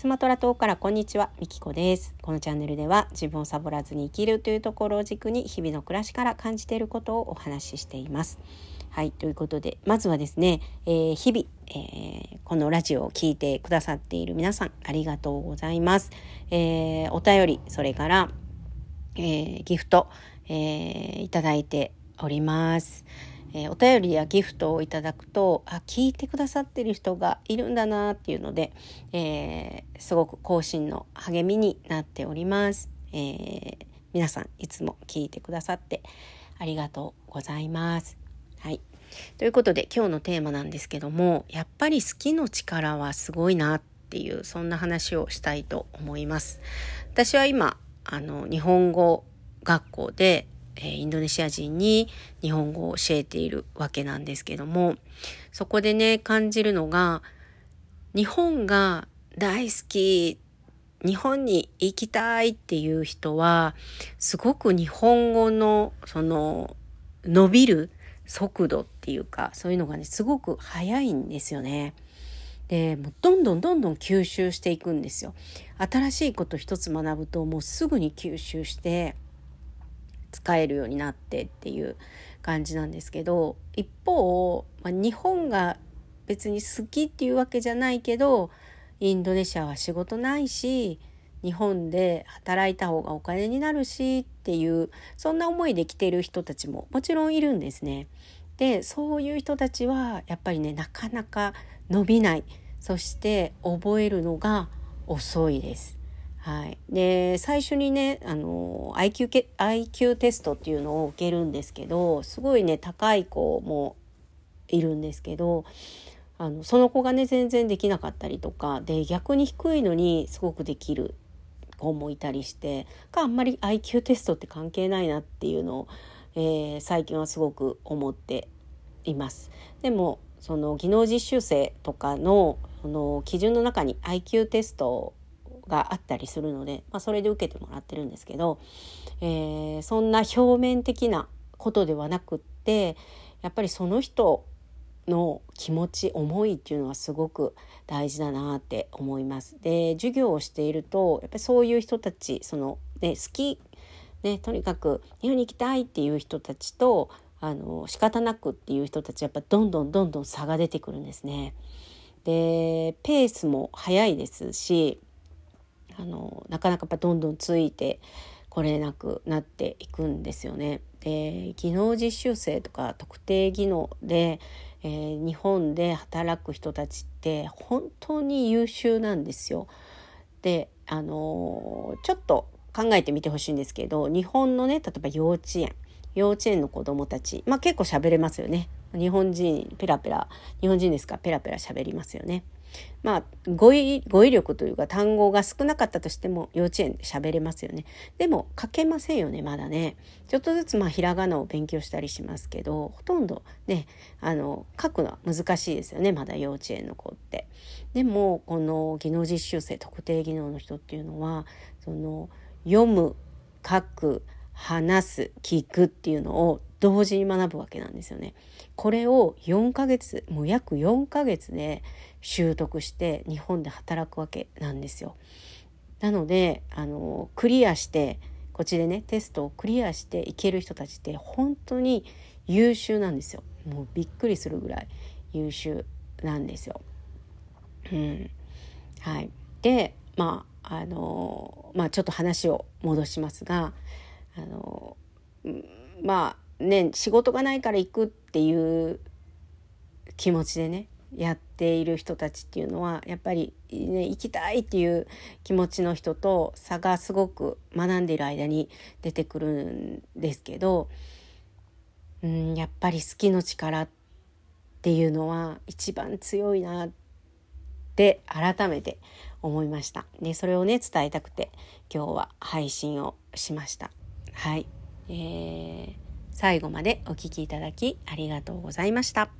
スマトラ島からこんにちは、みきこです。このチャンネルでは自分をサボらずに生きるというところを軸に日々の暮らしから感じていることをお話ししています。はい、ということで、まずはですね、えー、日々、えー、このラジオを聴いてくださっている皆さん、ありがとうございます。えー、お便り、それから、えギフト、えいただいております。えー、お便りやギフトをいただくとあ聞いてくださってる人がいるんだなっていうので、えー、すごく更新の励みになっております、えー、皆さんいつも聞いてくださってありがとうございます。はい、ということで今日のテーマなんですけどもやっぱり好きの力はすごいなっていうそんな話をしたいと思います。私は今あの日本語学校でえインドネシア人に日本語を教えているわけなんですけどもそこでね感じるのが日本が大好き日本に行きたいっていう人はすごく日本語のその伸びる速度っていうかそういうのがねすごく速いんですよね。でもうどんどんどんどん吸収していくんですよ。新しいこと一つ学ぶともうすぐに吸収して使えるようになってっていう感じなんですけど一方、まあ、日本が別に好きっていうわけじゃないけどインドネシアは仕事ないし日本で働いた方がお金になるしっていうそんな思いで来てる人たちももちろんいるんですね。でそういう人たちはやっぱりねなかなか伸びないそして覚えるのが遅いです。はい、で最初にねあの IQ, け IQ テストっていうのを受けるんですけどすごいね高い子もいるんですけどあのその子がね全然できなかったりとかで逆に低いのにすごくできる子もいたりしてかあんまり IQ テストって関係ないなっていうのを、えー、最近はすごく思っています。でもその技能実習生とかのその基準の中に IQ テストがあったりするので、まあ、それで受けてもらってるんですけど、えー、そんな表面的なことではなくってやっぱりその人の気持ち思いっていうのはすごく大事だなって思います。で授業をしているとやっぱりそういう人たちその、ね、好き、ね、とにかく日本に行きたいっていう人たちとあの仕方なくっていう人たちやっぱどんどんどんどん差が出てくるんですね。でペースも速いですしあのなかなかやっぱどんどんついてこれなくなっていくんですよね。で技能実習生とか特定技能で、えー、日本で働く人たちって本当に優秀なんですよ。であのー、ちょっと考えてみてほしいんですけど日本のね例えば幼稚園幼稚園の子どもたちまあ結構喋れますよね。日本人ペラペラ日本人ですか？ペラペラ喋りますよね。まあ語彙語彙力というか単語が少なかったとしても幼稚園で喋れますよね。でも書けませんよねまだね。ちょっとずつまあひらがなを勉強したりしますけどほとんどねあの書くのは難しいですよねまだ幼稚園の子って。でもこの技能実習生特定技能の人っていうのはその読む書く話す聞くっていうのを同時に学ぶわけなんですよね。これを4ヶ月もう約4ヶ月で習得して日本で働くわけなんですよ。なのであのクリアしてこっちでねテストをクリアしていける人たちって本当に優秀なんですよ。もうびっくりするぐらい優秀なんですよ。うん、はい、でまああのまあちょっと話を戻しますがあのまあね仕事がないから行くっていう気持ちでねやっている人たちっていうのはやっぱり、ね、行きたいっていう気持ちの人と差がすごく学んでいる間に出てくるんですけど、うん、やっぱり好きの力っていうのは一番強いなって改めて思いました。でそれをね伝えたくて今日は配信をしました。はい、えー、最後までお聴きいただきありがとうございました。